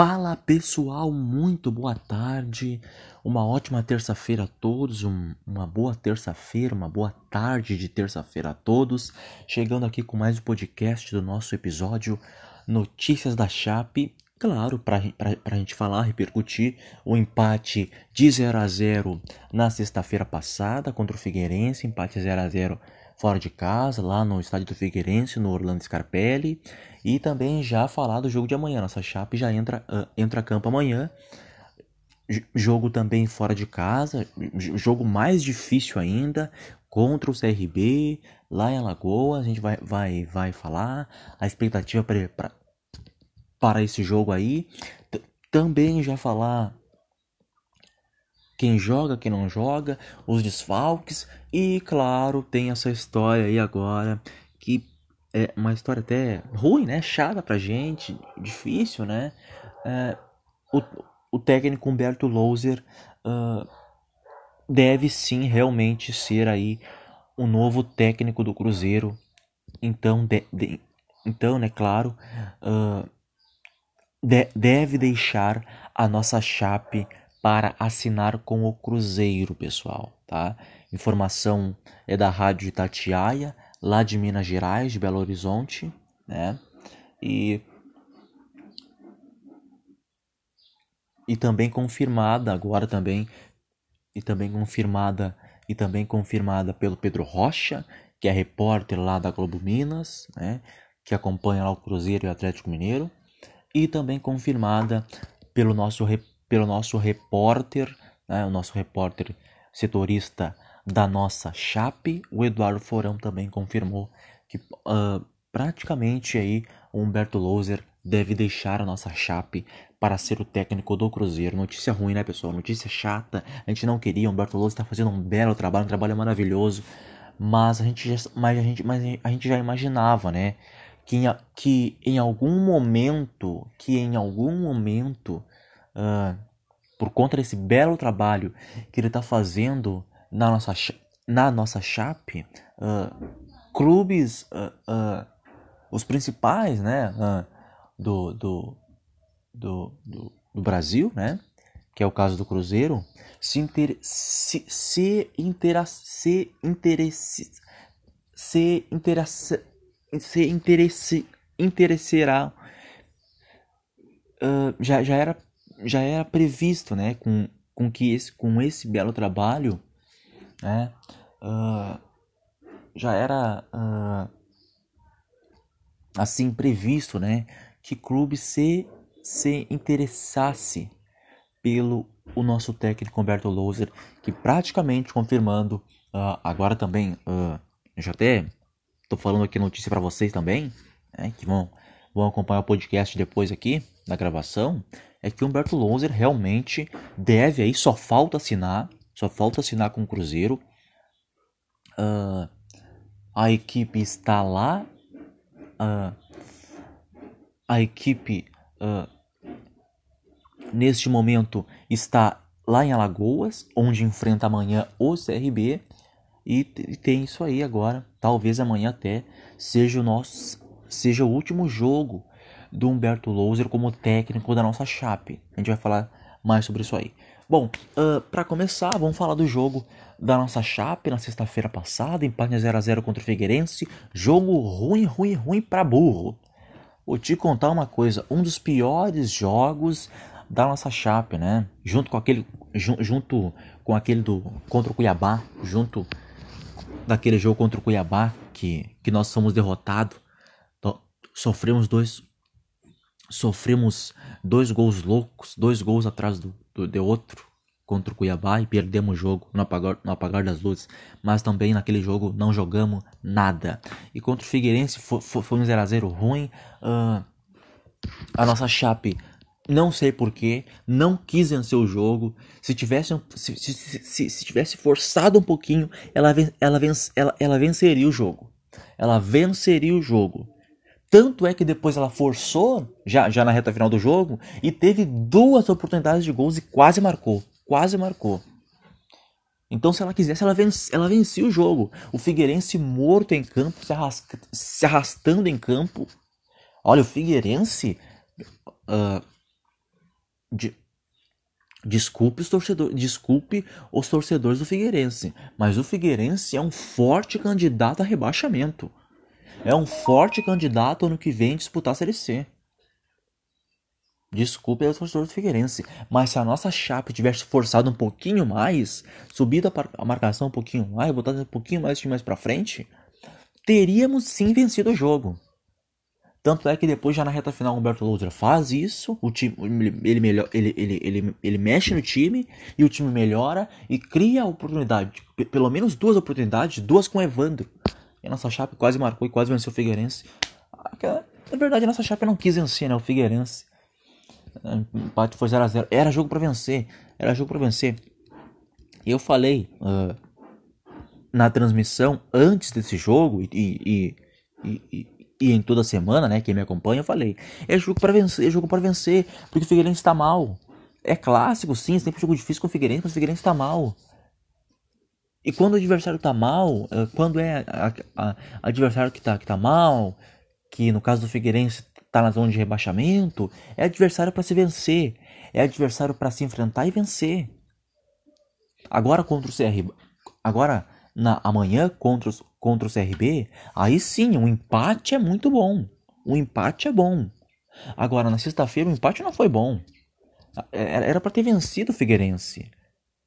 Fala pessoal, muito boa tarde, uma ótima terça-feira a todos, um, uma boa terça-feira, uma boa tarde de terça-feira a todos. Chegando aqui com mais um podcast do nosso episódio Notícias da Chape. Claro, para a gente falar, repercutir o empate de 0 a 0 na sexta-feira passada contra o Figueirense, empate 0 a 0 fora de casa, lá no estádio do Figueirense, no Orlando Scarpelli. E também já falar do jogo de amanhã. Nossa Chape já entra, uh, entra a campo amanhã. J jogo também fora de casa. Jogo mais difícil ainda. Contra o CRB, lá em Alagoas. A gente vai, vai, vai falar. A expectativa pra, para esse jogo aí. T também já falar quem joga, quem não joga, os desfalques e claro, tem essa história aí agora que é uma história até ruim, né? Chata pra gente, difícil, né? É, o, o técnico Humberto Louser uh, deve sim realmente ser aí o novo técnico do Cruzeiro. Então, de, de, então, né, claro, uh, de, deve deixar a nossa chape para assinar com o Cruzeiro, pessoal, tá? Informação é da Rádio Itatiaia, lá de Minas Gerais, de Belo Horizonte, né? E e também confirmada agora também e também confirmada e também confirmada pelo Pedro Rocha, que é repórter lá da Globo Minas, né? Que acompanha lá o Cruzeiro e o Atlético Mineiro, e também confirmada pelo nosso pelo nosso repórter, né, o nosso repórter setorista da nossa Chape, o Eduardo Forão também confirmou que uh, praticamente aí o Humberto Louser deve deixar a nossa Chape para ser o técnico do Cruzeiro. Notícia ruim, né, pessoal? Notícia chata. A gente não queria. O Humberto Louser está fazendo um belo trabalho, um trabalho maravilhoso. Mas a gente já, mas a gente, mas a gente já imaginava, né, que em, que em algum momento, que em algum momento uh, por conta desse belo trabalho que ele está fazendo na nossa, na nossa chape, uh, clubes, uh, os principais, né, do, do, do, do, Brasil, né, que é o caso do Cruzeiro, se, inter, se, se, intera, se, interesse, se, interesse, se interesse, interessará, uh, já, já era já era previsto, né, com, com que esse, com esse belo trabalho, né, uh, já era uh, assim previsto, né, que clube se se interessasse pelo o nosso técnico Humberto Louser, que praticamente confirmando uh, agora também, já até tô falando aqui notícia para vocês também, né, que vão vão acompanhar o podcast depois aqui da gravação, é que Humberto Louser realmente deve aí, só falta assinar, só falta assinar com o Cruzeiro. Uh, a equipe está lá, uh, a equipe uh, neste momento está lá em Alagoas, onde enfrenta amanhã o CRB. E tem isso aí agora. Talvez amanhã até seja o nosso seja o último jogo do Humberto Louser como técnico da nossa Chape. A gente vai falar mais sobre isso aí. Bom, uh, para começar, vamos falar do jogo da nossa Chape na sexta-feira passada, empate 0 a 0 contra o Figueirense, jogo ruim, ruim, ruim para burro. Vou te contar uma coisa, um dos piores jogos da nossa Chape, né? Junto com aquele junto com aquele do contra o Cuiabá, junto daquele jogo contra o Cuiabá que que nós somos derrotados. Sofremos dois sofremos dois gols loucos, dois gols atrás do, do de outro contra o Cuiabá e perdemos o jogo no apagar, no apagar das luzes. Mas também naquele jogo não jogamos nada. E contra o Figueirense foi, foi, um 0x0 ruim. Uh, a nossa Chape, não sei porquê, não quis vencer o jogo. Se tivesse, se, se, se, se tivesse forçado um pouquinho, ela, ela, ela, ela venceria o jogo. Ela venceria o jogo. Tanto é que depois ela forçou, já, já na reta final do jogo, e teve duas oportunidades de gols e quase marcou. Quase marcou. Então, se ela quisesse, ela, vence, ela vencia o jogo. O Figueirense morto em campo, se, arrasca, se arrastando em campo. Olha, o Figueirense. Uh, de, desculpe os torcedores, desculpe os torcedores do Figueirense, mas o Figueirense é um forte candidato a rebaixamento. É um forte candidato ano que vem disputar a Série C. Desculpe os torcedores do Figueirense, mas se a nossa chapa tivesse forçado um pouquinho mais, subido a marcação um pouquinho mais, botado um pouquinho mais de time mais para frente, teríamos sim vencido o jogo. Tanto é que depois, já na reta final, o Humberto Louser faz isso, o time, ele, melhor, ele, ele, ele, ele mexe no time e o time melhora e cria a oportunidade, pelo menos duas oportunidades, duas com o Evandro. E a nossa chapa quase marcou e quase venceu o Figueirense. Na verdade, a nossa chapa não quis vencer, né? O Figueirense. O empate foi 0x0. Era jogo para vencer. Era jogo para vencer. E eu falei uh, na transmissão antes desse jogo e, e, e, e, em toda semana, né? Quem me acompanha, eu falei: é jogo para vencer, é jogo para vencer, porque o Figueirense está mal. É clássico, sim, sempre jogo difícil com o Figueirense, mas o Figueirense está mal. E quando o adversário está mal, quando é a, a, a adversário que está que tá mal, que no caso do Figueirense está na zona de rebaixamento, é adversário para se vencer, é adversário para se enfrentar e vencer. Agora contra o CRB, agora na amanhã contra, os, contra o CRB, aí sim, um empate é muito bom. O empate é bom. Agora na sexta-feira o empate não foi bom. Era para ter vencido o Figueirense.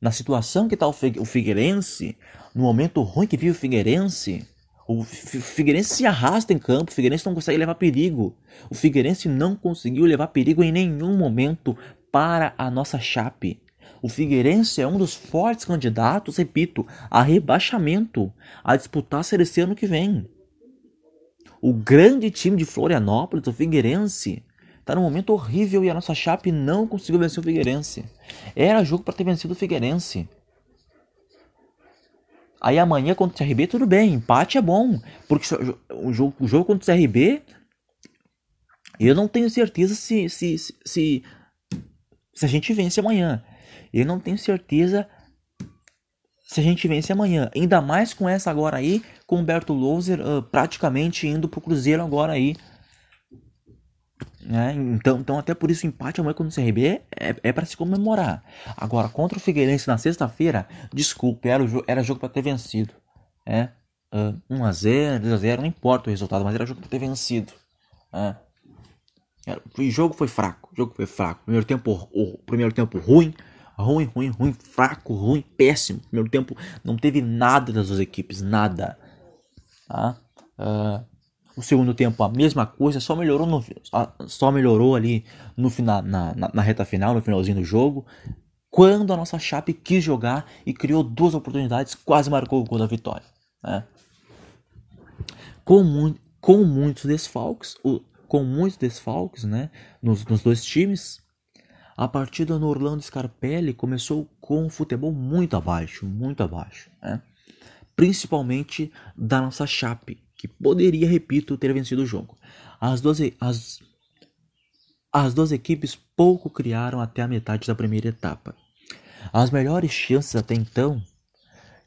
Na situação que está o Figueirense, no momento ruim que vive o Figueirense, o Figueirense se arrasta em campo, o Figueirense não consegue levar perigo. O Figueirense não conseguiu levar perigo em nenhum momento para a nossa chape. O Figueirense é um dos fortes candidatos, repito, a rebaixamento, a disputar a Série C ano que vem. O grande time de Florianópolis, o Figueirense, está num momento horrível e a nossa chape não conseguiu vencer o Figueirense. Era jogo para ter vencido o Figueirense. Aí amanhã contra o CRB, tudo bem, empate é bom. Porque o jogo, o jogo contra o CRB, eu não tenho certeza se, se, se, se, se a gente vence amanhã. Eu não tenho certeza se a gente vence amanhã. Ainda mais com essa agora aí, com o Humberto Louser uh, praticamente indo pro Cruzeiro agora aí. Né? Então, então, até por isso, o empate amanhã contra o CRB é, é para se comemorar. Agora, contra o Figueirense na sexta-feira, desculpe, era, era jogo para ter vencido. É? Uh, 1x0, 2x0, não importa o resultado, mas era jogo para ter vencido. É? Era, o jogo foi fraco, o jogo foi fraco. Primeiro tempo, o primeiro tempo ruim, ruim, ruim, ruim, fraco, ruim, péssimo. Primeiro tempo não teve nada das duas equipes, nada. Tá? Uh, o segundo tempo a mesma coisa, só melhorou no, só melhorou ali no final, na, na, na, reta final, no finalzinho do jogo, quando a nossa Chape quis jogar e criou duas oportunidades, quase marcou o gol da vitória. Né? Com, mu com muitos desfalques, o, com muitos desfalques, né, nos, nos dois times, a partida no Orlando Scarpelli começou com um futebol muito abaixo, muito abaixo, né? principalmente da nossa Chape, que poderia, repito, ter vencido o jogo. As duas, as, as duas equipes pouco criaram até a metade da primeira etapa. As melhores chances até então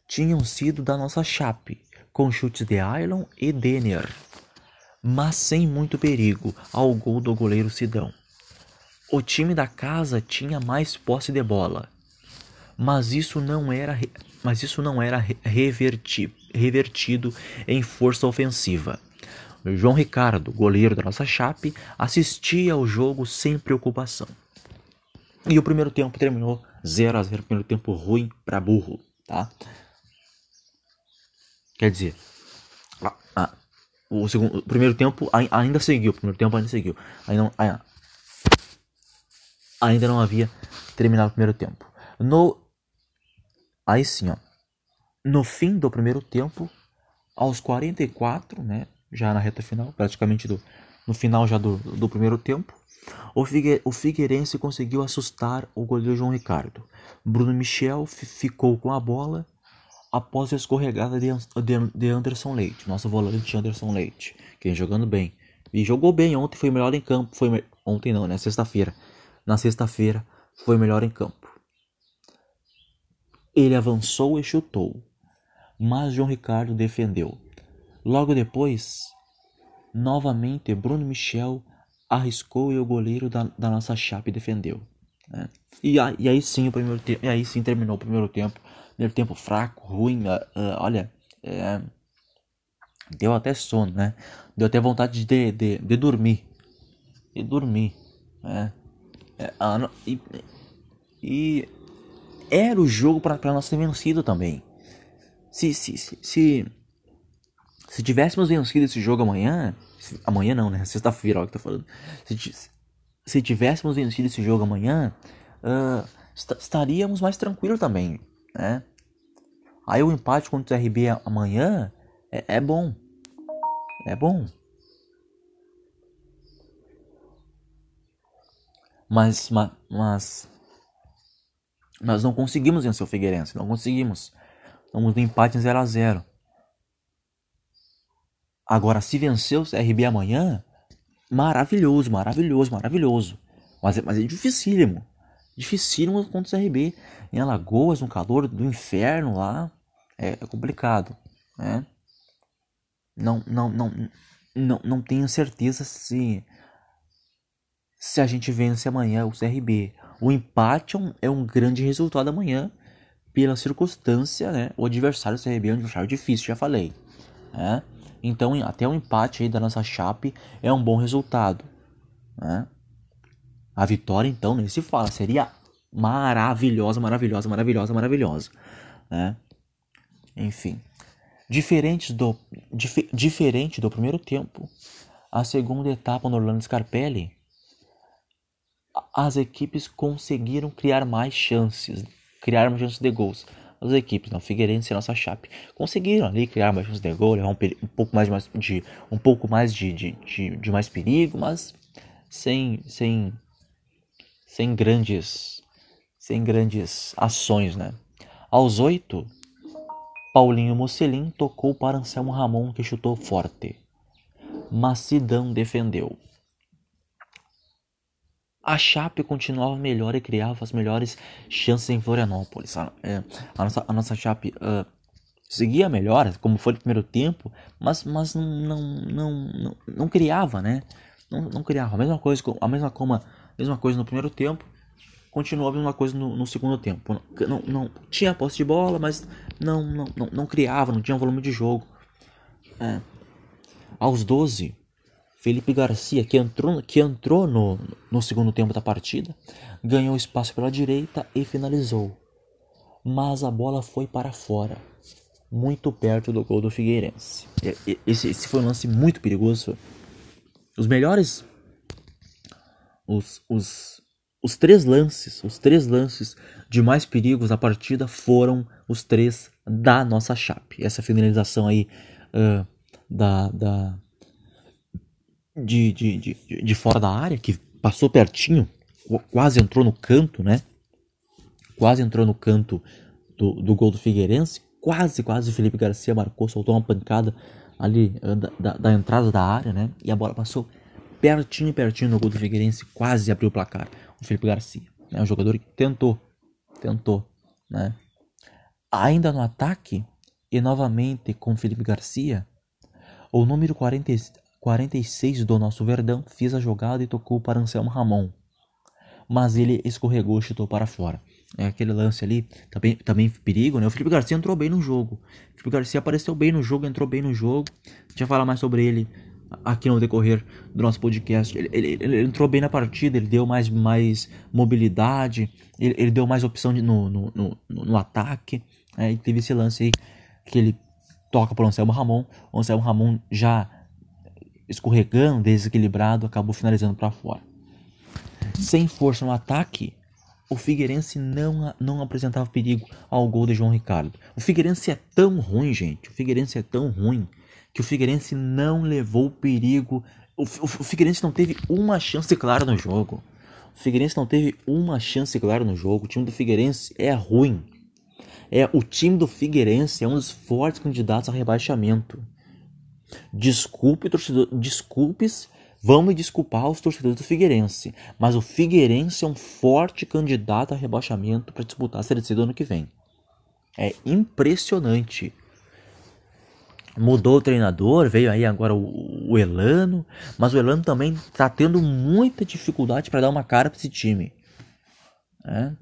tinham sido da nossa Chape, com chutes de Ailon e Denner, mas sem muito perigo ao gol do goleiro Sidão. O time da casa tinha mais posse de bola, mas isso não era, mas isso não era revertido revertido em força ofensiva. João Ricardo, goleiro da nossa Chape, assistia ao jogo sem preocupação. E o primeiro tempo terminou 0 a 0 primeiro tempo ruim para burro, tá? Quer dizer, o, segundo, o primeiro tempo ainda seguiu, o primeiro tempo ainda seguiu. Ainda não, ainda não havia terminado o primeiro tempo. No aí sim, ó. No fim do primeiro tempo, aos 44, né, já na reta final, praticamente do, no final já do, do primeiro tempo, o, Figue, o Figueirense conseguiu assustar o goleiro João Ricardo. Bruno Michel ficou com a bola após a escorregada de, de Anderson Leite, nosso volante Anderson Leite, que vem jogando bem. E jogou bem ontem, foi melhor em campo. Foi Ontem não, né? Sexta-feira. Na sexta-feira foi melhor em campo. Ele avançou e chutou mas João Ricardo defendeu. Logo depois, novamente Bruno Michel arriscou e o goleiro da, da nossa chape defendeu. Né? E, e aí sim o primeiro e aí sim terminou o primeiro tempo, primeiro tempo fraco, ruim, uh, uh, olha, é, deu até sono, né? Deu até vontade de, de, de dormir, de dormir, né? É, e, e era o jogo para nós ter vencido também. Se, se, se, se, se tivéssemos vencido esse jogo amanhã, se, amanhã não, né? Sexta-feira, ó, que tá falando. Se, se tivéssemos vencido esse jogo amanhã, uh, estaríamos mais tranquilos também, né? Aí o empate contra o RB amanhã é, é bom. É bom. Mas, mas, mas, nós não conseguimos vencer o Figueirense, não conseguimos. Estamos no empate em 0 a 0 Agora, se vencer o CRB amanhã, maravilhoso, maravilhoso, maravilhoso. Mas, é, mas é dificílimo. Dificílimo contra o CRB. Em Alagoas, no calor do inferno lá, é, é complicado. Né? Não, não, não, não, não tenho certeza se, se a gente vence amanhã o CRB. O empate é um, é um grande resultado amanhã, pela circunstância, né? O adversário CRB é um adversário difícil, já falei. Né? Então, até o empate aí da nossa chape é um bom resultado. Né? A vitória, então, nem se fala, seria maravilhosa, maravilhosa, maravilhosa, maravilhosa. Né? Enfim, diferente do, dif, diferente do primeiro tempo, a segunda etapa no Orlando Scarpelli, as equipes conseguiram criar mais chances, criar mais chances de gols as equipes, não, Figueirense e nossa Chape, conseguiram ali criar mais chances de gol, levar um, um, pouco mais de, um pouco mais de, de, de, mais perigo, mas sem, sem, sem grandes, sem grandes ações, né? Aos oito, Paulinho Mocelin tocou para Anselmo Ramon que chutou forte. Macidão defendeu a Chape continuava melhor e criava as melhores chances em Florianópolis. A, é, a nossa, a nossa Chape uh, seguia melhor, como foi no primeiro tempo, mas, mas não, não, não, não, não criava, né? Não, não criava. A mesma coisa, a mesma, como, a mesma coisa no primeiro tempo, continuou a mesma coisa no, no segundo tempo. Não, não, tinha posse de bola, mas não, não, não, não criava, não tinha volume de jogo. É. Aos 12, Felipe Garcia, que entrou, que entrou no, no segundo tempo da partida, ganhou espaço pela direita e finalizou. Mas a bola foi para fora, muito perto do gol do Figueirense. Esse, esse foi um lance muito perigoso. Os melhores. Os, os, os três lances, os três lances de mais perigos da partida foram os três da nossa chape. Essa finalização aí uh, da, da, de, de, de, de fora da área, que passou pertinho, quase entrou no canto, né? Quase entrou no canto do, do gol do Figueirense. Quase, quase o Felipe Garcia marcou, soltou uma pancada ali eh, da, da, da, entrada da área, né? E a bola passou pertinho, pertinho no gol do Figueirense, quase abriu o placar. O Felipe Garcia, né? Um jogador que tentou, tentou, né? Ainda no ataque, e novamente com Felipe Garcia, o número 40, 46 do nosso Verdão fez a jogada e tocou para Anselmo Ramon. Mas ele escorregou e chutou para fora. É aquele lance ali, também, também perigo, né? O Felipe Garcia entrou bem no jogo. O Felipe Garcia apareceu bem no jogo, entrou bem no jogo. A gente vai falar mais sobre ele aqui no decorrer do nosso podcast. Ele, ele, ele entrou bem na partida, ele deu mais, mais mobilidade, ele, ele deu mais opção de, no, no, no, no, ataque. É, e teve esse lance aí que ele toca para o Anselmo Ramon. O Anselmo Ramon já escorregando, desequilibrado, acabou finalizando para fora. Sem força no ataque, o Figueirense não, não apresentava perigo ao gol de João Ricardo. O Figueirense é tão ruim, gente. O Figueirense é tão ruim que o Figueirense não levou perigo. O, o, o Figueirense não teve uma chance clara no jogo. O Figueirense não teve uma chance clara no jogo. O time do Figueirense é ruim. É o time do Figueirense é um dos fortes candidatos a rebaixamento. Desculpe, torcedor, desculpes, me desculpar os torcedores do Figueirense, mas o Figueirense é um forte candidato a rebaixamento para disputar a Série C do ano que vem. É impressionante. Mudou o treinador, veio aí agora o, o Elano, mas o Elano também está tendo muita dificuldade para dar uma cara para esse time. Né?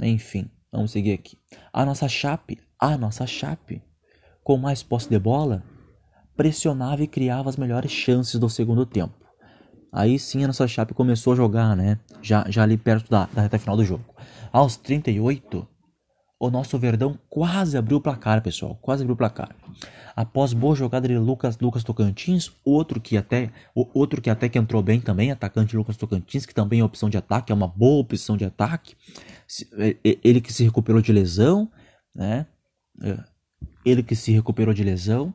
Enfim, vamos seguir aqui. A nossa Chape, a nossa Chape, com mais posse de bola, pressionava e criava as melhores chances do segundo tempo. Aí sim a nossa Chape começou a jogar, né? Já, já ali perto da, da reta final do jogo. Aos 38, o nosso Verdão quase abriu o placar, pessoal. Quase abriu o placar. Após boa jogada de Lucas, Lucas Tocantins, outro que até outro que até que entrou bem também, atacante Lucas Tocantins, que também é opção de ataque, é uma boa opção de ataque. Ele que se recuperou de lesão, né? É, ele que se recuperou de lesão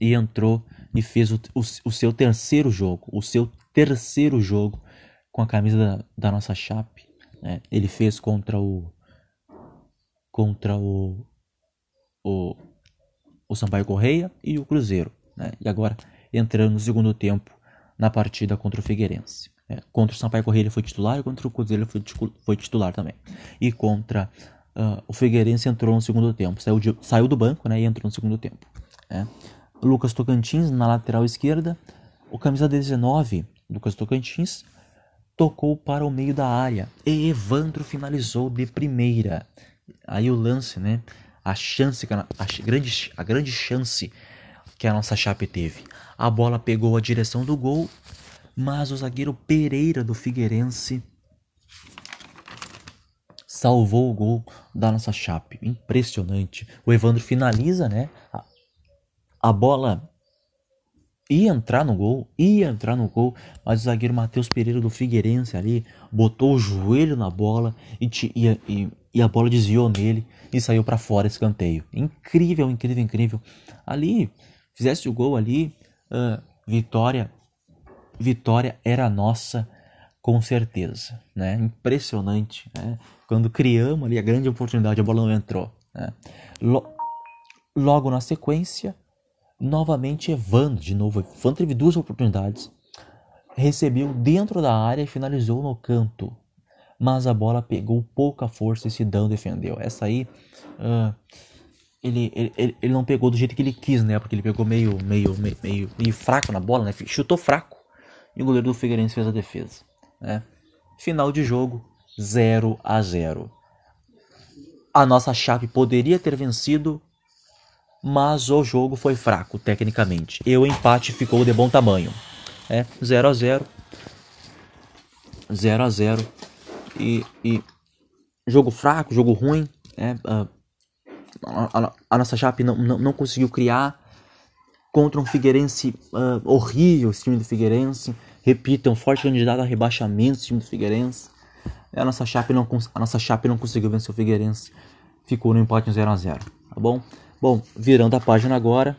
e entrou e fez o, o, o seu terceiro jogo, o seu terceiro jogo com a camisa da, da nossa Chape. Né? Ele fez contra o contra o, o, o Sampaio Correia e o Cruzeiro. Né? E agora entrando no segundo tempo na partida contra o Figueirense. Né? Contra o Sampaio Correia ele foi titular e contra o Cruzeiro ele foi, foi titular também. E contra uh, o Figueirense entrou no segundo tempo. Saiu, de, saiu do banco né? e entrou no segundo tempo. Né? Lucas Tocantins na lateral esquerda. O camisa 19, Lucas Tocantins, tocou para o meio da área e Evandro finalizou de primeira. Aí o lance, né? A chance, a grande, a grande chance que a nossa Chape teve. A bola pegou a direção do gol, mas o zagueiro Pereira do Figueirense salvou o gol da nossa Chape. Impressionante. O Evandro finaliza, né? A, bola ia entrar no gol, ia entrar no gol, mas o zagueiro Matheus Pereira do Figueirense ali botou o joelho na bola e, e, e, e a bola desviou nele e saiu para fora escanteio. Incrível, incrível, incrível. Ali, fizesse o gol ali, uh, vitória, vitória era nossa com certeza, né? Impressionante, né? Quando criamos ali a grande oportunidade, a bola não entrou. Né? Logo na sequência, Novamente Evandro, de novo, Evandro teve duas oportunidades. Recebeu dentro da área e finalizou no canto. Mas a bola pegou pouca força e Sidão defendeu. Essa aí, uh, ele, ele, ele não pegou do jeito que ele quis, né? Porque ele pegou meio, meio, meio, meio, meio fraco na bola, né? Chutou fraco. E o goleiro do Figueirense fez a defesa. Né? Final de jogo, 0 a 0 A nossa chave poderia ter vencido mas o jogo foi fraco tecnicamente. E o empate ficou de bom tamanho. É 0 a 0 0 a 0 e, e jogo fraco, jogo ruim. É, a, a, a, nossa Chape não, não, não, conseguiu criar contra um Figueirense uh, horrível, esse time do Figueirense. Repita, um forte candidato a rebaixamento, esse time do Figueirense. A nossa Chape não, a nossa Chape não conseguiu vencer o Figueirense. Ficou no empate 0 a 0 tá bom? Bom, virando a página agora,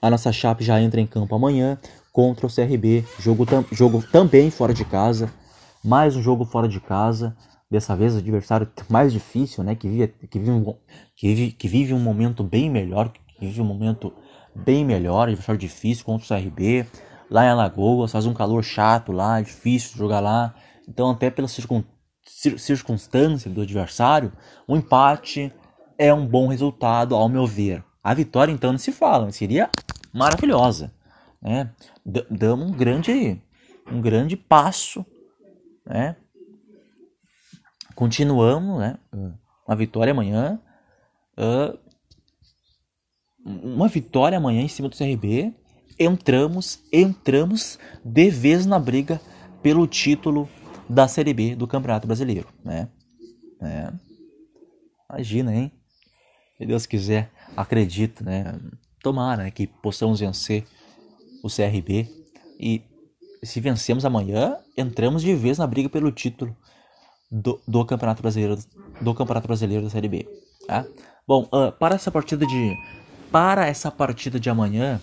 a nossa Chape já entra em campo amanhã contra o CRB, jogo, tam, jogo também fora de casa, mais um jogo fora de casa, dessa vez o adversário mais difícil, né, que vive, que vive, um, que vive, que vive um momento bem melhor, que vive um momento bem melhor, adversário difícil contra o CRB, lá em Alagoas, faz um calor chato lá, difícil jogar lá, então até pela circun, circunstância do adversário, um empate é um bom resultado, ao meu ver. A vitória, então, não se fala, seria maravilhosa. Né? Damos um grande, um grande passo. Né? Continuamos, né? uma vitória amanhã. Uh, uma vitória amanhã em cima do CRB. Entramos, entramos de vez na briga pelo título da Série B do Campeonato Brasileiro, né? É. Imagina, hein? Se Deus quiser, acredito, né? Tomara né, que possamos vencer o CRB e se vencemos amanhã, entramos de vez na briga pelo título do, do Campeonato Brasileiro do Campeonato Brasileiro da Série B, tá? Bom, uh, para essa partida de para essa partida de amanhã,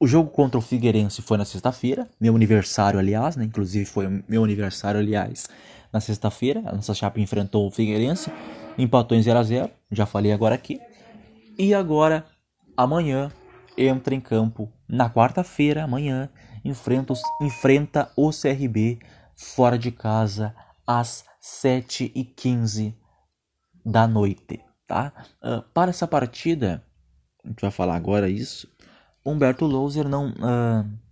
o jogo contra o Figueirense foi na sexta-feira, meu aniversário, aliás, né? Inclusive foi meu aniversário, aliás, na sexta-feira. A nossa chapa enfrentou o Figueirense, empatou em 0 a 0 já falei agora aqui. E agora, amanhã, entra em campo, na quarta-feira, amanhã, enfrenta, enfrenta o CRB fora de casa às 7h15 da noite, tá? Uh, para essa partida, a gente vai falar agora isso, Humberto Louser não... Uh,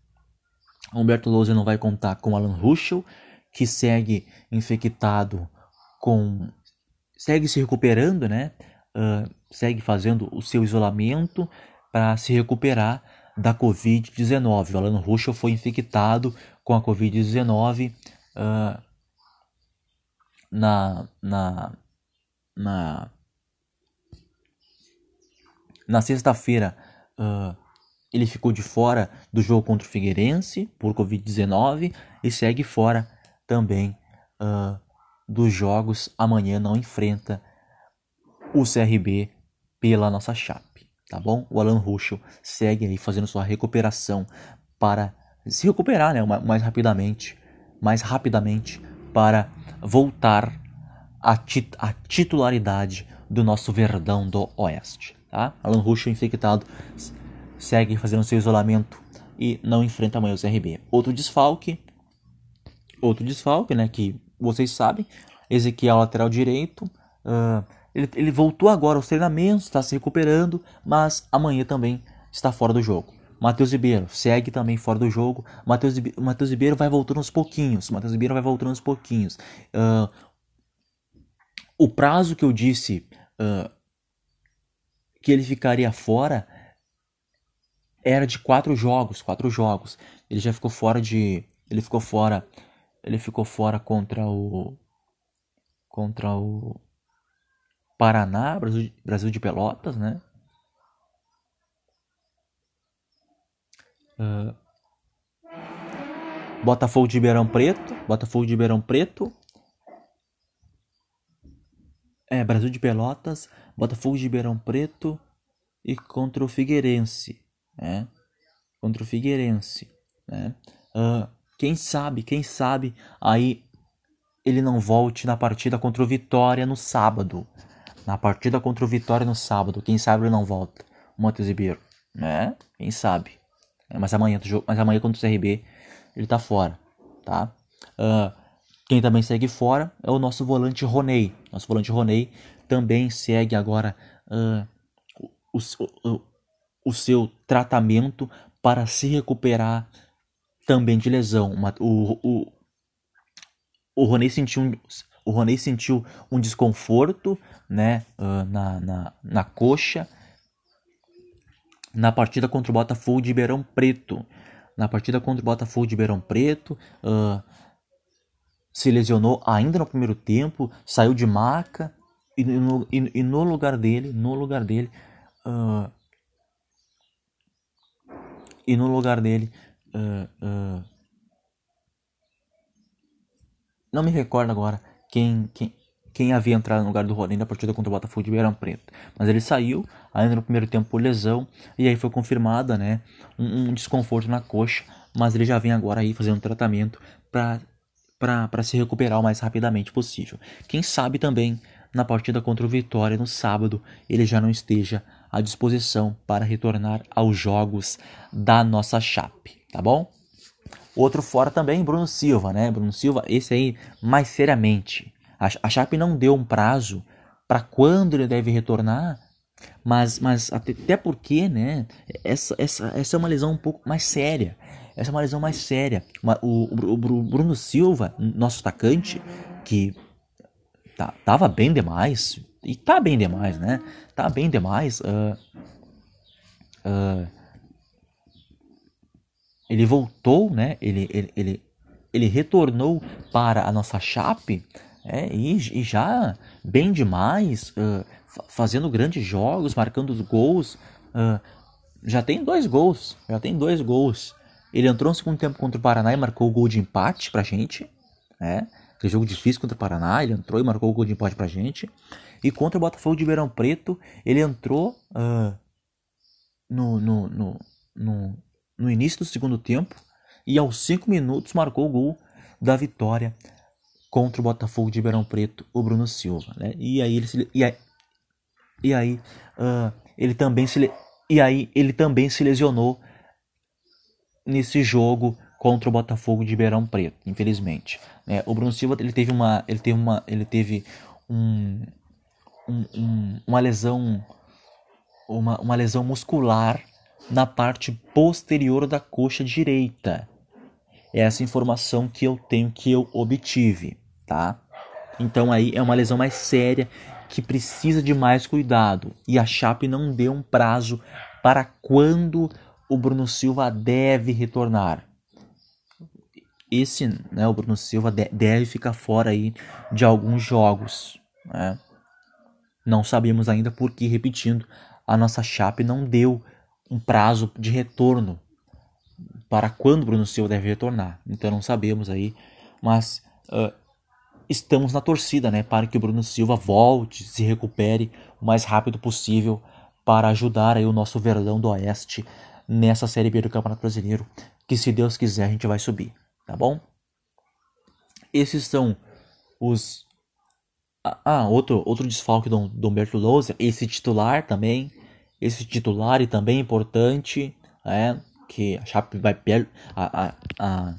Humberto Lousa não vai contar com Alan Ruschel, que segue infectado com. segue se recuperando, né? Uh, segue fazendo o seu isolamento para se recuperar da Covid-19. O Alan Ruschel foi infectado com a Covid-19 uh, na, na, na, na sexta-feira. Uh, ele ficou de fora do jogo contra o Figueirense por Covid-19 e segue fora também uh, dos jogos. Amanhã não enfrenta o CRB pela nossa chape, tá bom? O Alan Ruschel segue aí fazendo sua recuperação para se recuperar, né, mais rapidamente, mais rapidamente para voltar à, tit à titularidade do nosso Verdão do Oeste, tá? Alan Ruschel infectado segue fazendo seu isolamento e não enfrenta amanhã o CRB. Outro desfalque, outro desfalque, né, que vocês sabem, Ezequiel lateral direito, uh, ele, ele voltou agora aos treinamentos, está se recuperando, mas amanhã também está fora do jogo. Matheus Ribeiro segue também fora do jogo. Matheus, Ribeiro vai voltando aos pouquinhos. Matheus Ribeiro vai voltando aos pouquinhos. Uh, o prazo que eu disse uh, que ele ficaria fora era de quatro jogos, quatro jogos. Ele já ficou fora de, ele ficou fora, ele ficou fora contra o, contra o Paraná, Brasil, Brasil de Pelotas, né? Uh, Botafogo de Ribeirão Preto, Botafogo de Ribeirão Preto, é, Brasil de Pelotas, Botafogo de Ribeirão Preto e contra o Figueirense né? Contra o Figueirense, né? Uh, quem sabe, quem sabe aí ele não volte na partida contra o Vitória no sábado. Na partida contra o Vitória no sábado, quem sabe ele não volta. O Matheus Ribeiro, né? Quem sabe. É, mas amanhã, mas amanhã contra o CRB ele tá fora, tá? Uh, quem também segue fora é o nosso volante Roney. Nosso volante Roney também segue agora uh, o, o, o seu tratamento para se recuperar também de lesão. O, o, o Roney sentiu um, o Roney sentiu um desconforto né, uh, na, na, na coxa na partida contra o Botafogo de Ribeirão Preto. Na partida contra o Botafogo de Ribeirão Preto, uh, se lesionou ainda no primeiro tempo, saiu de maca e no, e, e no lugar dele, no lugar dele, uh, e no lugar dele. Uh, não me recordo agora quem, quem, quem havia entrado no lugar do Rodinho na partida contra o Botafogo de Ribeirão Preto. Mas ele saiu ainda no primeiro tempo por lesão e aí foi confirmada né, um, um desconforto na coxa. Mas ele já vem agora aí fazendo um tratamento para se recuperar o mais rapidamente possível. Quem sabe também na partida contra o Vitória no sábado ele já não esteja à disposição para retornar aos jogos da nossa Chape, tá bom? Outro fora também, Bruno Silva, né? Bruno Silva, esse aí mais seriamente. A, a Chape não deu um prazo para quando ele deve retornar, mas, mas até, até porque, né? Essa, essa, essa é uma lesão um pouco mais séria. Essa é uma lesão mais séria. Uma, o, o, o Bruno Silva, nosso atacante, que tá, tava bem demais, e tá bem demais, né? Tá bem demais. Uh, uh, ele voltou, né? Ele, ele, ele, ele retornou para a nossa chape é, e, e já bem demais, uh, fazendo grandes jogos, marcando os gols. já tem dois gols, já tem dois gols. Ele entrou no segundo tempo contra o Paraná e marcou o gol de empate pra gente. Né? Aquele jogo difícil contra o Paraná, ele entrou e marcou o gol de empate pra gente. E contra o Botafogo de Ribeirão Preto, ele entrou uh, no, no, no, no, no início do segundo tempo e aos 5 minutos marcou o gol da vitória contra o Botafogo de Ribeirão Preto, o Bruno Silva. Né? E aí ele se, e aí, e aí uh, ele também se e aí ele também se lesionou nesse jogo contra o Botafogo de Ribeirão Preto, infelizmente. Né? O Bruno Silva ele teve uma ele teve uma ele teve um um, um, uma lesão uma, uma lesão muscular na parte posterior da coxa direita. É essa informação que eu tenho, que eu obtive, tá? Então aí é uma lesão mais séria que precisa de mais cuidado. E a Chape não deu um prazo para quando o Bruno Silva deve retornar. Esse, né, o Bruno Silva deve ficar fora aí de alguns jogos, né? Não sabemos ainda porque, repetindo, a nossa Chape não deu um prazo de retorno para quando Bruno Silva deve retornar. Então não sabemos aí, mas uh, estamos na torcida, né, para que o Bruno Silva volte, se recupere o mais rápido possível para ajudar aí o nosso Verdão do Oeste nessa Série B do Campeonato Brasileiro, que se Deus quiser a gente vai subir, tá bom? Esses são os ah, ah, outro, outro desfalque do, do Humberto Lousa, esse titular também, esse titular e também importante, é, que a Chape vai per a, a, a,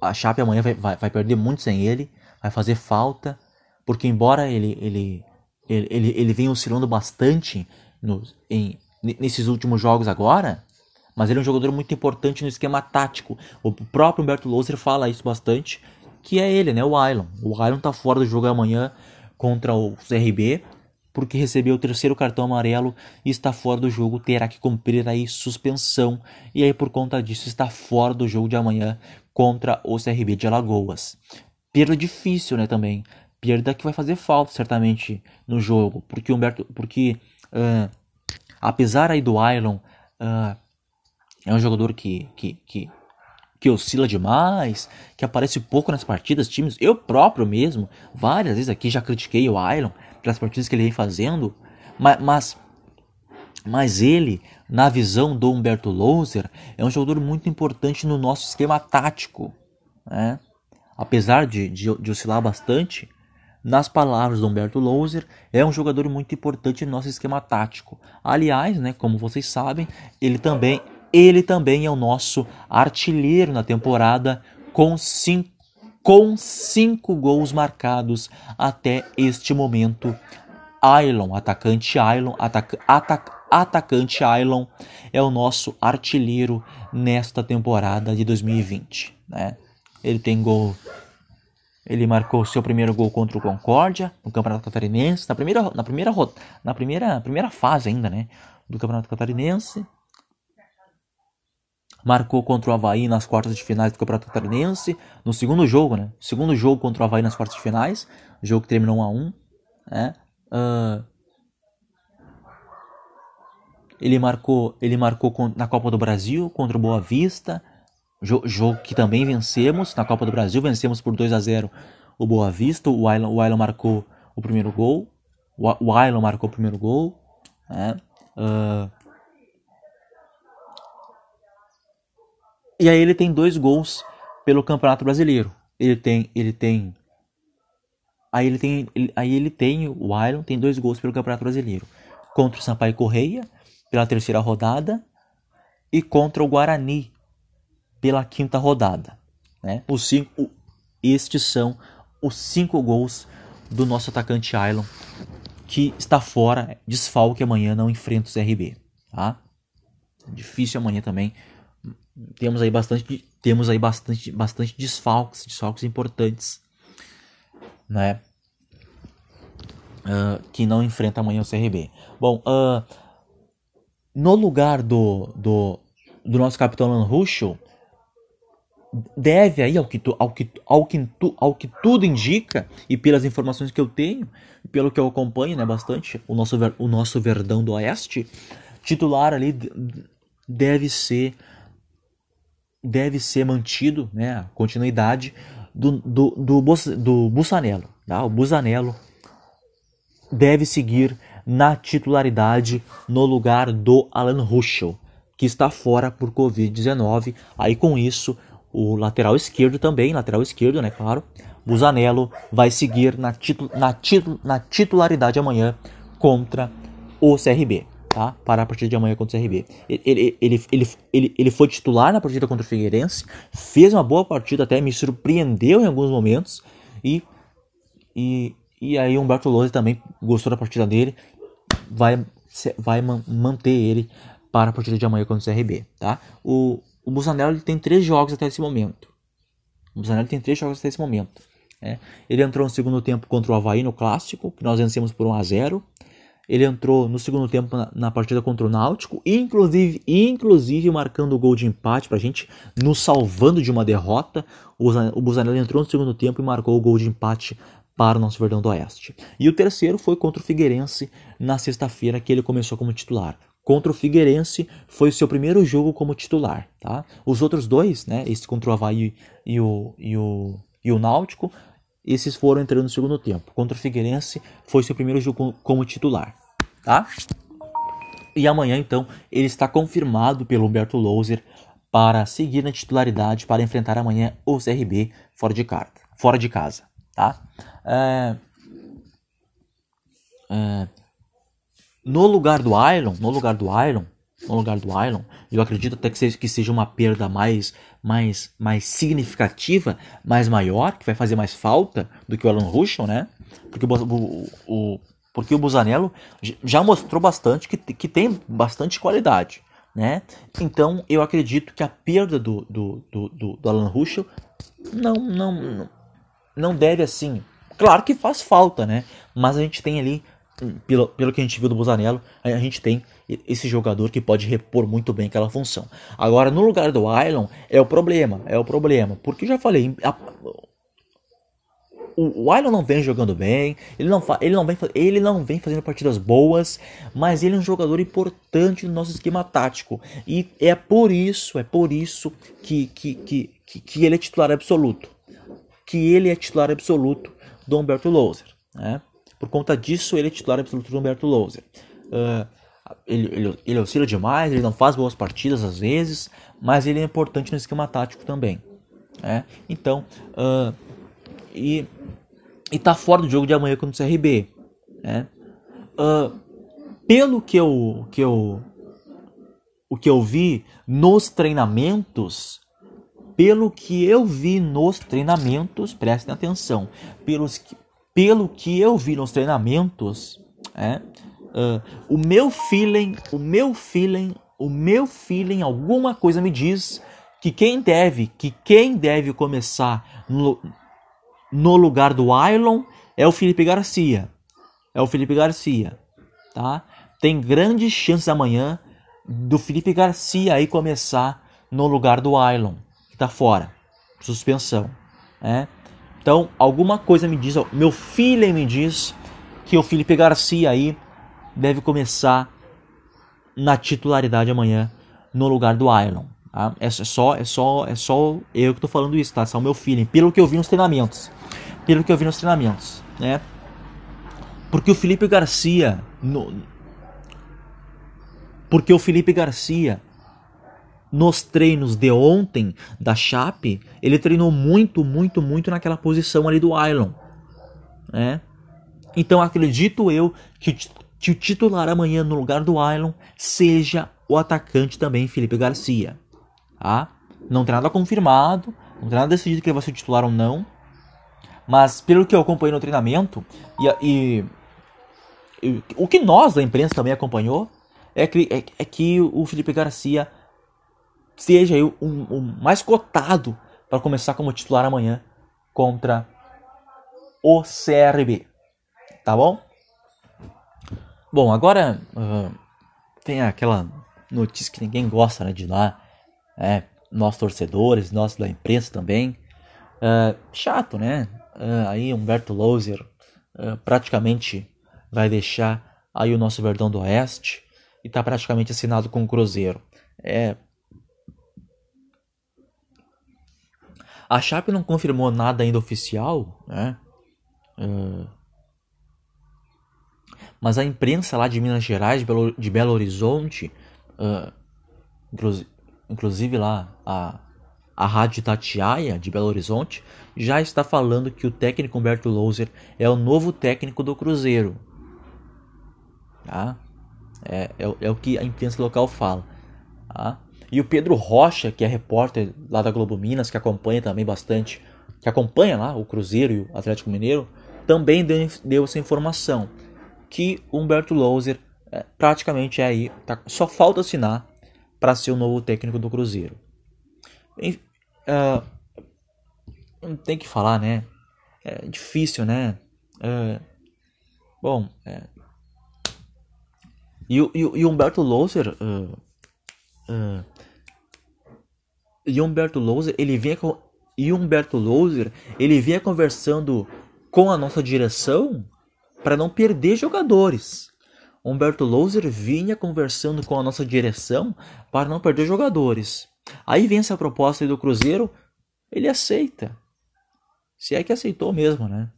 a Chape amanhã vai, vai, vai perder muito sem ele, vai fazer falta, porque embora ele ele ele, ele, ele venha oscilando bastante no, em, nesses últimos jogos agora, mas ele é um jogador muito importante no esquema tático. O próprio Humberto Louser fala isso bastante, que é ele, né, o Ailon. O Ailon tá fora do jogo amanhã contra o CRB, porque recebeu o terceiro cartão amarelo e está fora do jogo, terá que cumprir aí suspensão. E aí por conta disso está fora do jogo de amanhã contra o CRB de Alagoas. Perda difícil, né, também. Perda que vai fazer falta certamente no jogo, porque Humberto, porque uh, apesar aí do Ailon uh, é um jogador que, que, que que oscila demais, que aparece pouco nas partidas, times. Eu próprio mesmo, várias vezes aqui já critiquei o Iron pelas partidas que ele vem fazendo, mas, mas, mas ele, na visão do Humberto Louser, é um jogador muito importante no nosso esquema tático. Né? Apesar de, de, de oscilar bastante, nas palavras do Humberto Louser, é um jogador muito importante no nosso esquema tático. Aliás, né, como vocês sabem, ele também ele também é o nosso artilheiro na temporada com cinco, com cinco gols marcados até este momento. Ailon, atacante Ailon, atac, atac, atacante Ailon é o nosso artilheiro nesta temporada de 2020. Né? Ele tem gol. Ele marcou seu primeiro gol contra o Concórdia no Campeonato Catarinense, na primeira, na primeira, na primeira, primeira fase ainda, né, do Campeonato Catarinense marcou contra o Havaí nas quartas de finais do Campeonato Catarinense, no segundo jogo, né? Segundo jogo contra o Havaí nas quartas de finais, jogo que terminou 1 a 1 né? Uh, ele marcou, ele marcou na Copa do Brasil contra o Boa Vista, jogo que também vencemos na Copa do Brasil, vencemos por 2 a 0 o Boa Vista, o Ailon, o Ailon marcou o primeiro gol, o Ailon marcou o primeiro gol, né? Uh, E aí ele tem dois gols pelo Campeonato Brasileiro. Ele tem, ele tem Aí ele tem, ele, aí ele tem o Iron tem dois gols pelo Campeonato Brasileiro. Contra o Sampaio Correia pela terceira rodada e contra o Guarani pela quinta rodada, né? Os cinco estes são os cinco gols do nosso atacante Ailon que está fora, desfalque amanhã não enfrenta o CRB, tá? Difícil amanhã também temos aí bastante temos aí bastante bastante desfalques desfalques importantes né? Uh, que não enfrenta amanhã o CRB bom uh, no lugar do, do, do nosso capitão Alan Ruschel deve aí ao que, tu, ao, que, ao, que tu, ao que tudo indica e pelas informações que eu tenho pelo que eu acompanho né bastante o nosso o nosso Verdão do Oeste titular ali deve ser deve ser mantido, né, a continuidade do, do, do, do Bussanello. Tá? O Busanello deve seguir na titularidade no lugar do Alan Ruschel, que está fora por Covid-19. Aí com isso, o lateral esquerdo também, lateral esquerdo, né, claro, Busanello vai seguir na, titu na, titu na titularidade amanhã contra o CRB tá? Para a partida de amanhã contra o CRB. Ele, ele, ele, ele, ele, ele foi titular na partida contra o Figueirense, fez uma boa partida até, me surpreendeu em alguns momentos e, e, e aí o Humberto Lose também gostou da partida dele, vai, vai manter ele para a partida de amanhã contra o CRB, tá? O, o Busanello tem três jogos até esse momento. O Busanello tem três jogos até esse momento. É. Ele entrou no segundo tempo contra o Havaí no Clássico, que nós vencemos por 1 a 0 Ele entrou no segundo tempo na, na, partida contra o Náutico, inclusive, inclusive marcando o gol de empate para a gente, nos salvando de uma derrota. O, o Busanello entrou no segundo tempo e marcou o gol de empate para o nosso Verdão do Oeste. E o terceiro foi contra o Figueirense na sexta-feira, que ele começou como titular. Contra o Figueirense foi o seu primeiro jogo como titular. Tá? Os outros dois, né, esse contra o Havaí e o, e o, e o Náutico, esses foram entrando no segundo tempo. Contra o Figueirense foi seu primeiro jogo como titular. Tá? E amanhã, então, ele está confirmado pelo Humberto Louser para seguir na titularidade para enfrentar amanhã o CRB fora de, casa, fora de casa. Tá? É, é, no lugar do Iron, no lugar do Iron, no lugar do Iron, eu acredito até que seja, que seja uma perda mais, mais, mais significativa, mais maior, que vai fazer mais falta do que o Alan Ruschel, né? Porque o, o, o, porque o Busanello já mostrou bastante que, que tem bastante qualidade, né? Então eu acredito que a perda do, do, do, do, do Alan Ruschel não, não, não deve assim Claro que faz falta, né? Mas a gente tem ali, pelo, pelo que a gente viu do Busanello, a gente tem esse jogador que pode repor muito bem aquela função. Agora, no lugar do Ailon, é o problema, é o problema. Porque eu já falei, a, o, o não vem jogando bem, ele não, ele, não vem, ele não vem fazendo partidas boas, mas ele é um jogador importante no nosso esquema tático. E é por isso, é por isso que, que, que, que, que ele é titular absoluto. Que ele é titular absoluto do Humberto Louser. Né? Por conta disso, ele é titular absoluto do Humberto Louser. Uh, ele, ele, ele oscila demais, ele não faz boas partidas às vezes, mas ele é importante no esquema tático também. Né? Então, uh, e, e tá fora do jogo de amanhã contra o CRB. Né? Uh, pelo que eu, que eu o que eu vi nos treinamentos, pelo que eu vi nos treinamentos, prestem atenção, pelos pelo que eu vi nos treinamentos, é, uh, o meu feeling, o meu feeling, o meu feeling, alguma coisa me diz que quem deve, que quem deve começar no, no lugar do Ailon é o Felipe Garcia. É o Felipe Garcia, tá? Tem grandes chances amanhã do Felipe Garcia aí começar no lugar do Ailon está fora. Suspensão. Né? Então, alguma coisa me diz, meu filho me diz que o Felipe Garcia aí deve começar na titularidade amanhã no lugar do Iron. Tá? É só, é só, é só eu que estou falando isso, tá? É o meu feeling, pelo que eu vi nos treinamentos, pelo que eu vi nos treinamentos, né? Porque o Felipe Garcia, no... porque o Felipe Garcia nos treinos de ontem da Chape, ele treinou muito, muito, muito naquela posição ali do Island. Né? Então acredito eu que, que o titular amanhã no lugar do Island seja o atacante também, Felipe Garcia. Tá? Não tem nada confirmado, não tem nada decidido que ele vai ser titular ou não. Mas pelo que eu acompanhei no treinamento, e, e, e o que nós da imprensa também acompanhou, é que, é, é que o Felipe Garcia seja o mais cotado para começar como titular amanhã contra o CRB. Tá bom? Bom, agora uh, tem aquela notícia que ninguém gosta né, de lá. É, nós torcedores, nós da imprensa também. Uh, chato, né? Uh, aí Humberto Louser praticamente vai deixar aí o nosso Verdão do Oeste e está praticamente assinado com o Cruzeiro. É A Sharp não confirmou nada ainda oficial, né? Uh, mas a imprensa lá de Minas Gerais, de Belo, de Belo Horizonte, uh, inclusive lá a, a Rádio Tatiaia de Belo Horizonte, já está falando que o técnico Humberto Louser é o novo técnico do Cruzeiro. Tá? É, é, é o que a imprensa local fala. Tá? E o Pedro Rocha, que é repórter lá da Globo Minas, que acompanha também bastante, que acompanha lá o Cruzeiro e o Atlético Mineiro, também deu, deu essa informação que o Humberto Louser é, praticamente é aí, tá, só falta assinar para ser o novo técnico do Cruzeiro. Uh, não tem que falar, né? É difícil, né? Uh, bom, é. E, e, e Humberto Louser. Uh, uh, e Humberto Louser, ele vinha com. E Humberto Louser, ele vinha conversando com a nossa direção para não perder jogadores. Humberto Louser vinha conversando com a nossa direção para não perder jogadores. Aí vem essa proposta do Cruzeiro, ele aceita. Se é que aceitou mesmo, né?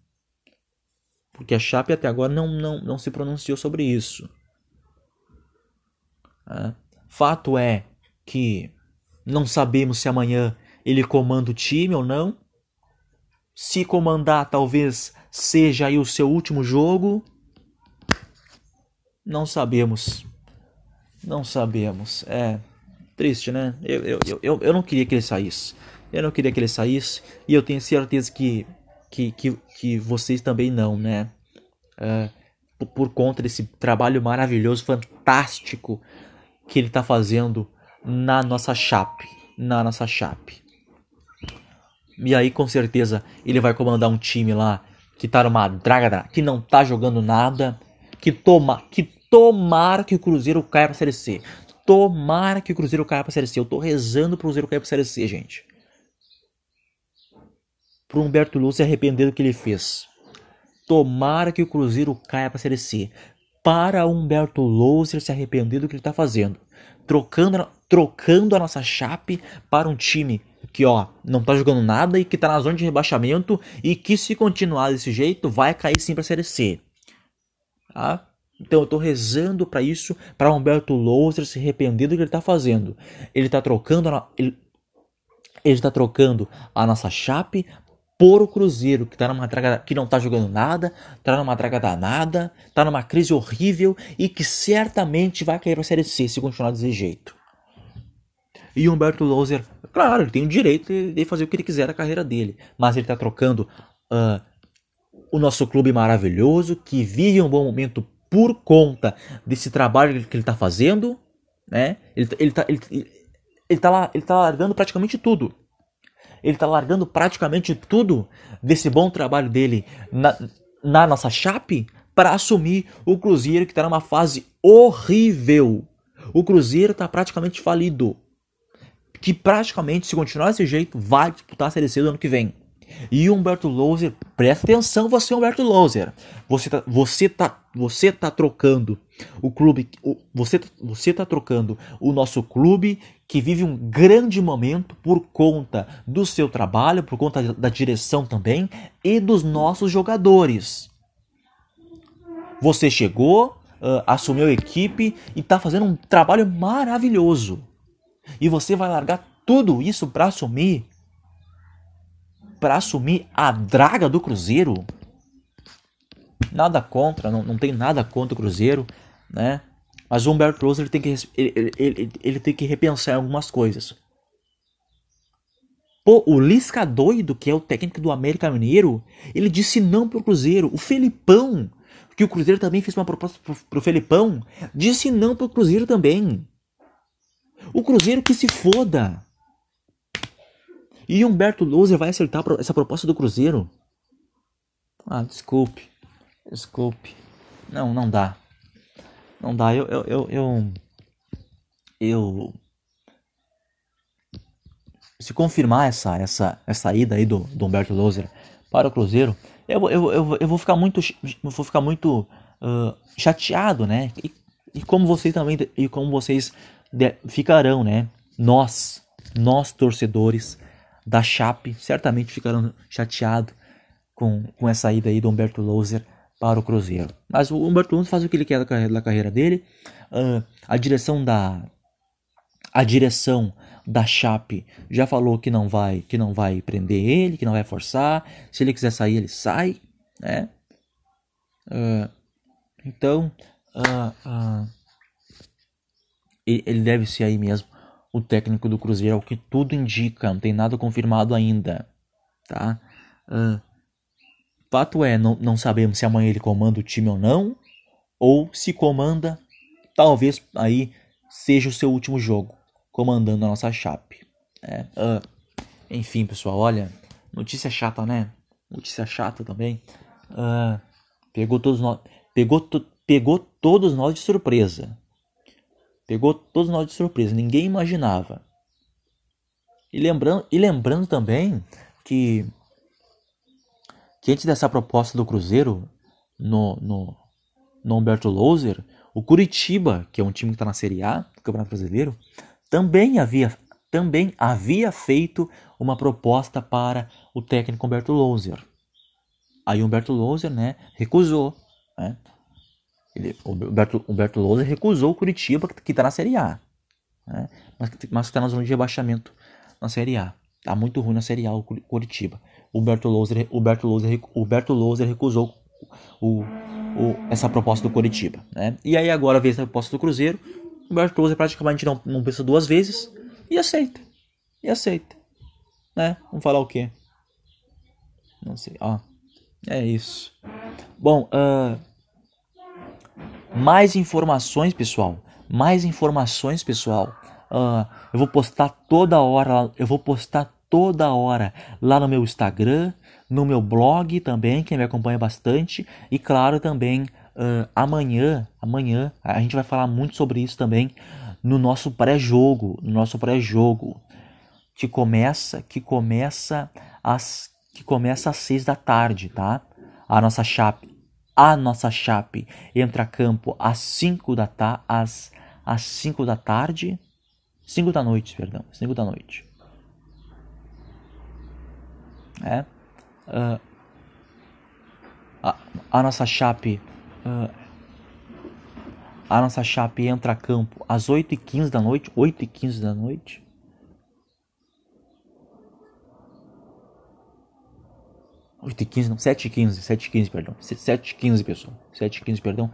Porque a Chape até agora não, não, não se pronunciou sobre isso. É. Fato é que não sabemos se amanhã ele comanda o time ou não. Se comandar, talvez seja aí o seu último jogo. Não sabemos. Não sabemos. É triste, né? Eu, eu, eu, eu não queria que ele saísse. Eu não queria que ele saísse. E eu tenho certeza que, que, que, que vocês também não, né? É, por, por conta desse trabalho maravilhoso, fantástico que ele está fazendo na nossa chape. Na nossa chape. E aí, com certeza, ele vai comandar um time lá que tá numa draga, que não tá jogando nada, que toma, que tomara que o Cruzeiro caia pra Série C. Tomara que o Cruzeiro caia pra Série C. Eu tô rezando pro Cruzeiro cair pra Série C, gente. Pro Humberto Luz se arrepender do que ele fez. Tomara que o Cruzeiro caia pra Série C. Para Humberto Louser se arrepender do que ele está fazendo. Trocando, trocando a nossa chape para um time que ó, não tá jogando nada e que tá na zona de rebaixamento e que se continuar desse jeito vai cair sim pra Série C. Tá? Então eu tô rezando para isso, para Humberto Louser se arrepender do que ele tá fazendo. Ele tá trocando a, ele, ele tá trocando a nossa chape por o Cruzeiro, que tá numa draga, que não tá jogando nada, tá numa draga danada, tá numa crise horrível e que certamente vai cair pra Série C se continuar desse jeito. E Humberto Louser, claro, ele tem o direito de fazer o que ele quiser na carreira dele, mas ele está trocando uh, o nosso clube maravilhoso, que vive um bom momento por conta desse trabalho que ele está fazendo, né? Ele, ele, tá, ele, ele, tá lá, ele tá largando praticamente tudo. Ele está largando praticamente tudo desse bom trabalho dele na, na nossa chape para assumir o Cruzeiro que está numa fase horrível. O Cruzeiro está praticamente falido que praticamente, se continuar desse jeito, vai disputar a Série C do ano que vem. E Humberto Louser, presta atenção você Humberto Louser. Você tá, você tá, você tá trocando o clube, o, você, você tá trocando o nosso clube que vive um grande momento por conta do seu trabalho, por conta da direção também e dos nossos jogadores. Você chegou, uh, assumiu a equipe e está fazendo um trabalho maravilhoso. E você vai largar tudo isso para assumir para assumir a draga do Cruzeiro? Nada contra, não, não tem nada contra o Cruzeiro, né? Mas o Humberto Rose ele tem, que, ele, ele, ele tem que repensar algumas coisas. Pô, o Lisca doido, que é o técnico do América Mineiro, ele disse não pro Cruzeiro. O Felipão, que o Cruzeiro também fez uma proposta pro, pro Felipão, disse não pro Cruzeiro também. O Cruzeiro que se foda. E Humberto Louser vai acertar essa proposta do Cruzeiro? Ah, desculpe. Desculpe. Não, não dá. Não dá. Eu. Eu. Eu. eu, eu se confirmar essa, essa, essa ida aí do, do Humberto Louser para o Cruzeiro, eu, eu, eu, eu vou ficar muito, vou ficar muito uh, chateado, né? E, e como vocês também, e como vocês ficarão, né? Nós, nós torcedores da Chape, certamente ficarão chateados com, com essa ida aí do Humberto Louser para o Cruzeiro. Mas o Humberto Louser faz o que ele quer da carreira, dele. Uh, a direção da a direção da Chape já falou que não vai que não vai prender ele, que não vai forçar. Se ele quiser sair, ele sai, né? Uh, então, uh, ele deve ser aí mesmo o técnico do Cruzeiro, é o que tudo indica, não tem nada confirmado ainda, tá? Uh, fato é, não, não sabemos se amanhã ele comanda o time ou não, ou se comanda, talvez aí seja o seu último jogo, comandando a nossa chape. É, uh, enfim, pessoal, olha, notícia chata, né? Notícia chata também. Uh, pegou todos nós, pegou, to, pegou todos nós de surpresa. Pegou todos nós de surpresa. Ninguém imaginava. E lembrando, e lembrando também que, que antes dessa proposta do Cruzeiro no, no, no Humberto Louser, o Curitiba, que é um time que está na Série A do Campeonato Brasileiro, também havia, também havia feito uma proposta para o técnico Humberto Louser. Aí Humberto Louser né, recusou. Né? Ele, Humberto, Humberto Louser recusou o Curitiba, que está na Série A. Né? Mas, está na zona de rebaixamento na Série A. Tá muito ruim na Série A o Curitiba. O Louser, Humberto Louser, Humberto Louser recusou o, o, essa proposta do Curitiba. Né? E aí agora veio essa proposta do Cruzeiro. O Humberto Louser praticamente não, não pensa duas vezes e aceita. E aceita. Né? Vamos falar o quê? Não sei. Ó, é isso. Bom, uh, mais informações, pessoal. Mais informações, pessoal. Uh, eu vou postar toda hora, eu vou postar toda hora lá no meu Instagram, no meu blog também, quem me acompanha bastante, e claro também uh, amanhã, amanhã a gente vai falar muito sobre isso também no nosso pré-jogo, no nosso pré-jogo que começa, que começa às que começa às seis da tarde, tá? A nossa chape, a nossa chape entra a campo às cinco da ta às às cinco da tarde 5 da noite, perdão. 5 da noite. É. Uh, a, a, nossa chape. Uh, a nossa chape entra a campo às 8 e 15 da noite. 8 e 15 da noite. Oito e quinze, não, sete e quinze, sete e quinze, perdão, sete e quinze, pessoal, sete e quinze, perdão.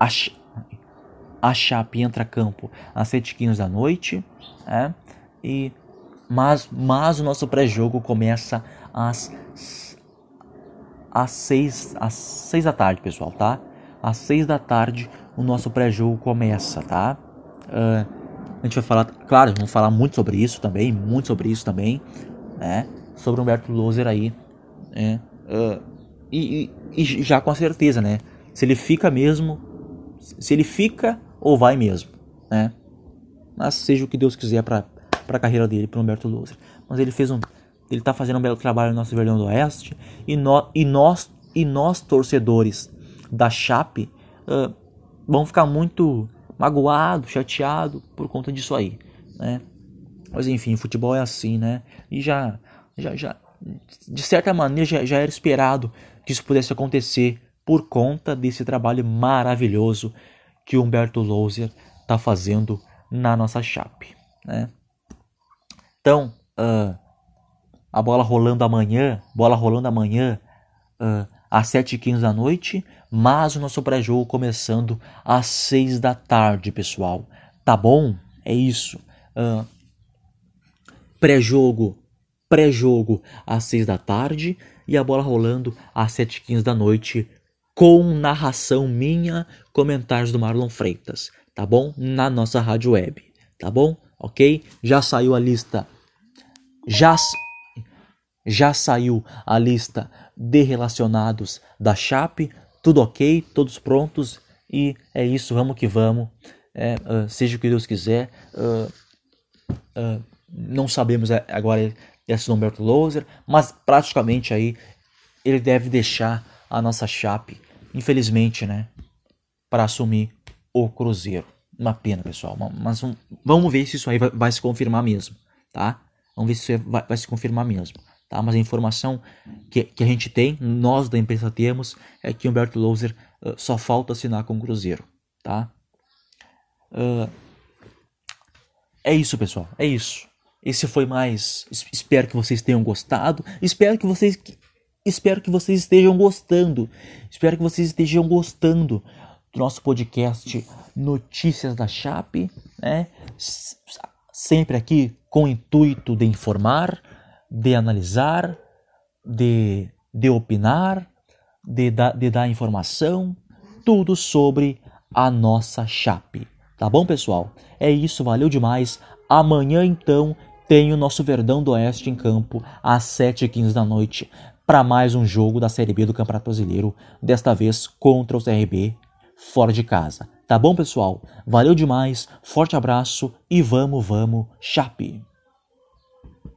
A, a Chape entra campo às 7h15 da noite, é, e, mas, mas o nosso pré-jogo começa às, às, 6, às 6 da tarde, pessoal, tá? Às 6 da tarde o nosso pré-jogo começa, tá? Uh, a gente vai falar, claro, vamos falar muito sobre isso também, muito sobre isso também, né? Sobre o Humberto Loser aí, né? Uh, e, e, e já com a certeza, né? Se ele fica mesmo, se ele fica ou vai mesmo, né? Mas seja o que Deus quiser para a carreira dele, para Humberto Louser. Mas ele fez um, ele está fazendo um belo trabalho no nosso Verdão do Oeste e, no, e nós e nós torcedores da Chape uh, vão ficar muito magoado, chateado por conta disso aí, né? Mas enfim, futebol é assim, né? E já, já, já de certa maneira já, já era esperado que isso pudesse acontecer por conta desse trabalho maravilhoso que Humberto Louser está fazendo na nossa chape. Né? Então, uh, a bola rolando amanhã, bola rolando amanhã uh, às 7h15 da noite, mas o nosso pré-jogo começando às 6 da tarde, pessoal. Tá bom? É isso. Uh, pré-jogo, pré-jogo às 6 da tarde e a bola rolando às 7h15 da noite com narração minha, comentários do Marlon Freitas, tá bom? Na nossa rádio web, tá bom? Ok? Já saiu a lista. Já, já saiu a lista de relacionados da Chape. Tudo ok, todos prontos. E é isso, vamos que vamos. É, uh, seja o que Deus quiser. Uh, uh, não sabemos agora esse Humberto Loser, mas praticamente aí ele deve deixar a nossa chape, infelizmente, né, para assumir o Cruzeiro. Uma pena, pessoal, mas vamos ver se isso aí vai, vai se confirmar mesmo, tá? Vamos ver se isso vai, vai, se confirmar mesmo, tá? Mas a informação que, que a gente tem, nós da imprensa temos, é que Humberto Louser uh, só falta assinar com o Cruzeiro, tá? Uh, é isso, pessoal, é isso. Esse foi mais. Espero que vocês tenham gostado. Espero que vocês Espero que vocês estejam gostando. Espero que vocês estejam gostando do nosso podcast Notícias da Chape, né? Sempre aqui com o intuito de informar, de analisar, de, de opinar, de, da, de dar informação, tudo sobre a nossa Chape. Tá bom, pessoal? É isso, valeu demais. Amanhã, então, tem o nosso Verdão do Oeste em campo às 7h15 da noite para mais um jogo da Série B do Campeonato Brasileiro, desta vez contra o CRB, fora de casa. Tá bom, pessoal? Valeu demais, forte abraço e vamos, vamos, chape!